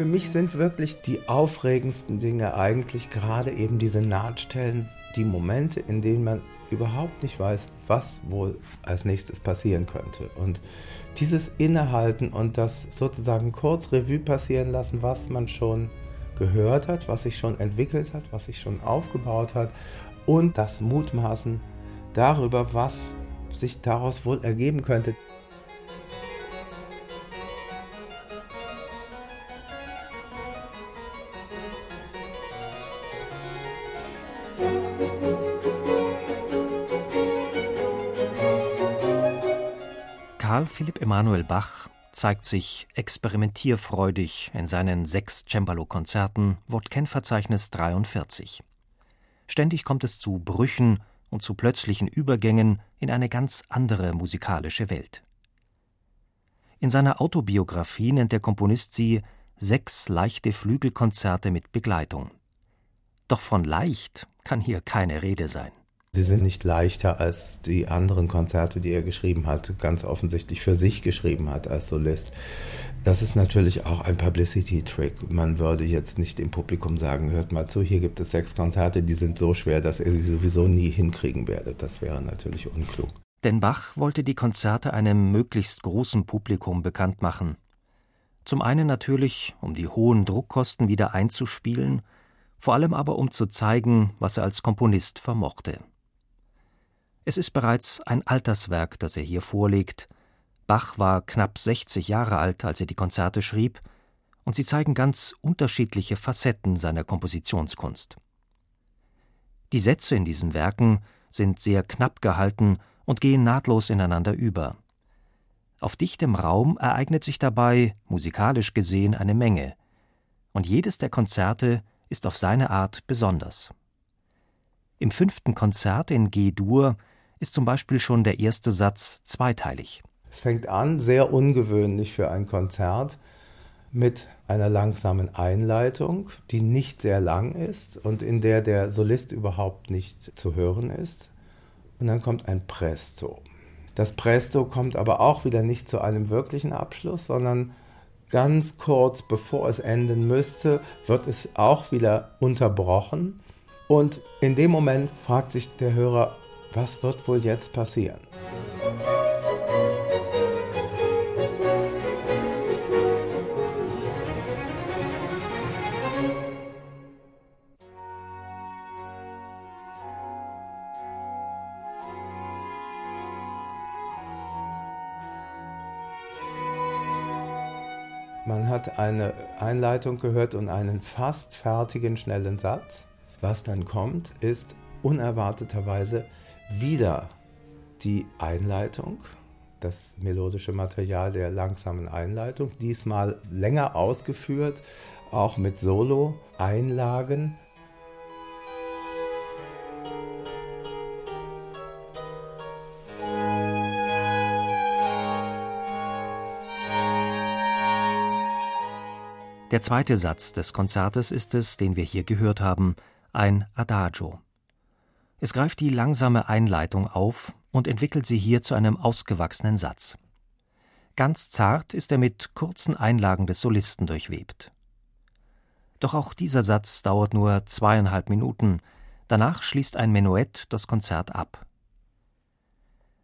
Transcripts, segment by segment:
Für mich sind wirklich die aufregendsten Dinge eigentlich gerade eben diese Nahtstellen, die Momente, in denen man überhaupt nicht weiß, was wohl als nächstes passieren könnte. Und dieses Innehalten und das sozusagen kurz Revue passieren lassen, was man schon gehört hat, was sich schon entwickelt hat, was sich schon aufgebaut hat und das Mutmaßen darüber, was sich daraus wohl ergeben könnte. Karl Philipp Emanuel Bach zeigt sich experimentierfreudig in seinen sechs Cembalo-Konzerten Wort-Kenn-Verzeichnis 43. Ständig kommt es zu Brüchen und zu plötzlichen Übergängen in eine ganz andere musikalische Welt. In seiner Autobiografie nennt der Komponist sie sechs leichte Flügelkonzerte mit Begleitung. Doch von leicht kann hier keine Rede sein. Sie sind nicht leichter als die anderen Konzerte, die er geschrieben hat, ganz offensichtlich für sich geschrieben hat als Solist. Das ist natürlich auch ein Publicity-Trick. Man würde jetzt nicht dem Publikum sagen, hört mal zu, hier gibt es sechs Konzerte, die sind so schwer, dass ihr sie sowieso nie hinkriegen werdet. Das wäre natürlich unklug. Denn Bach wollte die Konzerte einem möglichst großen Publikum bekannt machen. Zum einen natürlich, um die hohen Druckkosten wieder einzuspielen, vor allem aber um zu zeigen, was er als Komponist vermochte. Es ist bereits ein Alterswerk, das er hier vorlegt. Bach war knapp 60 Jahre alt, als er die Konzerte schrieb, und sie zeigen ganz unterschiedliche Facetten seiner Kompositionskunst. Die Sätze in diesen Werken sind sehr knapp gehalten und gehen nahtlos ineinander über. Auf dichtem Raum ereignet sich dabei, musikalisch gesehen, eine Menge, und jedes der Konzerte ist auf seine Art besonders. Im fünften Konzert in G-Dur ist zum Beispiel schon der erste Satz zweiteilig. Es fängt an, sehr ungewöhnlich für ein Konzert, mit einer langsamen Einleitung, die nicht sehr lang ist und in der der Solist überhaupt nicht zu hören ist. Und dann kommt ein Presto. Das Presto kommt aber auch wieder nicht zu einem wirklichen Abschluss, sondern ganz kurz bevor es enden müsste, wird es auch wieder unterbrochen. Und in dem Moment fragt sich der Hörer, was wird wohl jetzt passieren? Man hat eine Einleitung gehört und einen fast fertigen schnellen Satz. Was dann kommt, ist unerwarteterweise wieder die Einleitung, das melodische Material der langsamen Einleitung, diesmal länger ausgeführt, auch mit Solo-Einlagen. Der zweite Satz des Konzertes ist es, den wir hier gehört haben, ein Adagio. Es greift die langsame Einleitung auf und entwickelt sie hier zu einem ausgewachsenen Satz. Ganz zart ist er mit kurzen Einlagen des Solisten durchwebt. Doch auch dieser Satz dauert nur zweieinhalb Minuten, danach schließt ein Menuett das Konzert ab.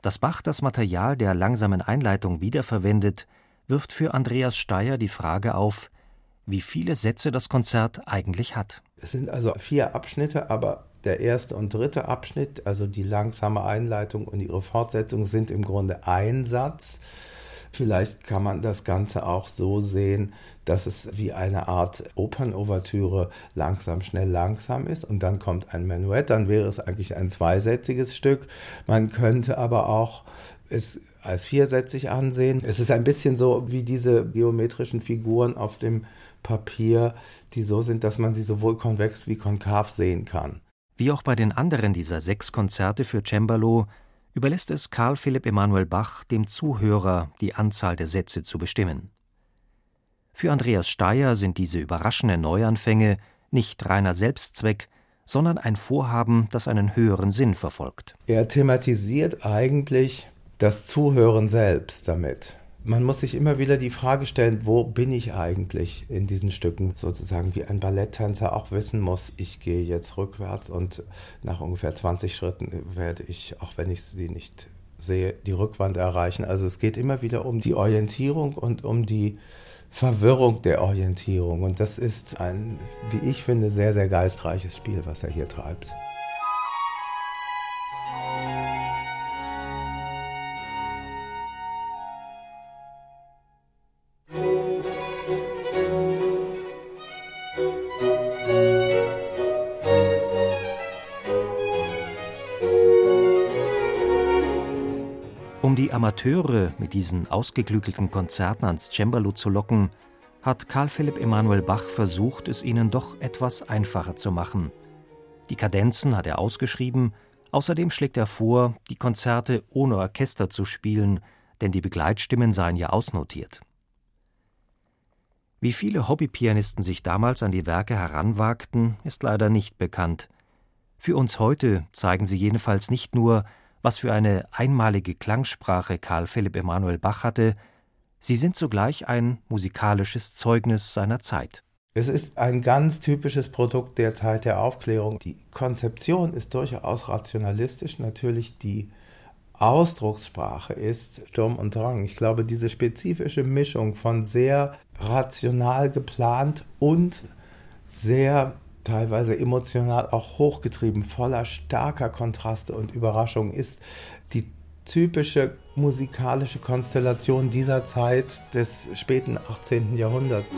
Dass Bach das Material der langsamen Einleitung wiederverwendet, wirft für Andreas Steyer die Frage auf, wie viele Sätze das Konzert eigentlich hat. Es sind also vier Abschnitte, aber der erste und dritte Abschnitt, also die langsame Einleitung und ihre Fortsetzung, sind im Grunde ein Satz. Vielleicht kann man das Ganze auch so sehen, dass es wie eine Art Opernouvertüre langsam, schnell, langsam ist und dann kommt ein Menuett, dann wäre es eigentlich ein zweisätziges Stück. Man könnte aber auch es als viersätzig ansehen. Es ist ein bisschen so wie diese geometrischen Figuren auf dem Papier, die so sind, dass man sie sowohl konvex wie konkav sehen kann. Wie auch bei den anderen dieser sechs Konzerte für Cembalo überlässt es Karl Philipp Emanuel Bach dem Zuhörer, die Anzahl der Sätze zu bestimmen. Für Andreas Steyer sind diese überraschenden Neuanfänge nicht reiner Selbstzweck, sondern ein Vorhaben, das einen höheren Sinn verfolgt. Er thematisiert eigentlich das Zuhören selbst damit. Man muss sich immer wieder die Frage stellen, wo bin ich eigentlich in diesen Stücken? Sozusagen wie ein Balletttänzer auch wissen muss, ich gehe jetzt rückwärts und nach ungefähr 20 Schritten werde ich, auch wenn ich sie nicht sehe, die Rückwand erreichen. Also es geht immer wieder um die Orientierung und um die Verwirrung der Orientierung. Und das ist ein, wie ich finde, sehr, sehr geistreiches Spiel, was er hier treibt. Die Amateure mit diesen ausgeklügelten Konzerten ans Cembalo zu locken, hat Karl Philipp Emanuel Bach versucht, es ihnen doch etwas einfacher zu machen. Die Kadenzen hat er ausgeschrieben, außerdem schlägt er vor, die Konzerte ohne Orchester zu spielen, denn die Begleitstimmen seien ja ausnotiert. Wie viele Hobbypianisten sich damals an die Werke heranwagten, ist leider nicht bekannt. Für uns heute zeigen sie jedenfalls nicht nur, was für eine einmalige Klangsprache Karl Philipp Emanuel Bach hatte, sie sind zugleich ein musikalisches Zeugnis seiner Zeit. Es ist ein ganz typisches Produkt der Zeit der Aufklärung. Die Konzeption ist durchaus rationalistisch. Natürlich die Ausdruckssprache ist Sturm und Drang. Ich glaube, diese spezifische Mischung von sehr rational geplant und sehr teilweise emotional auch hochgetrieben, voller starker Kontraste und Überraschungen ist die typische musikalische Konstellation dieser Zeit des späten 18. Jahrhunderts.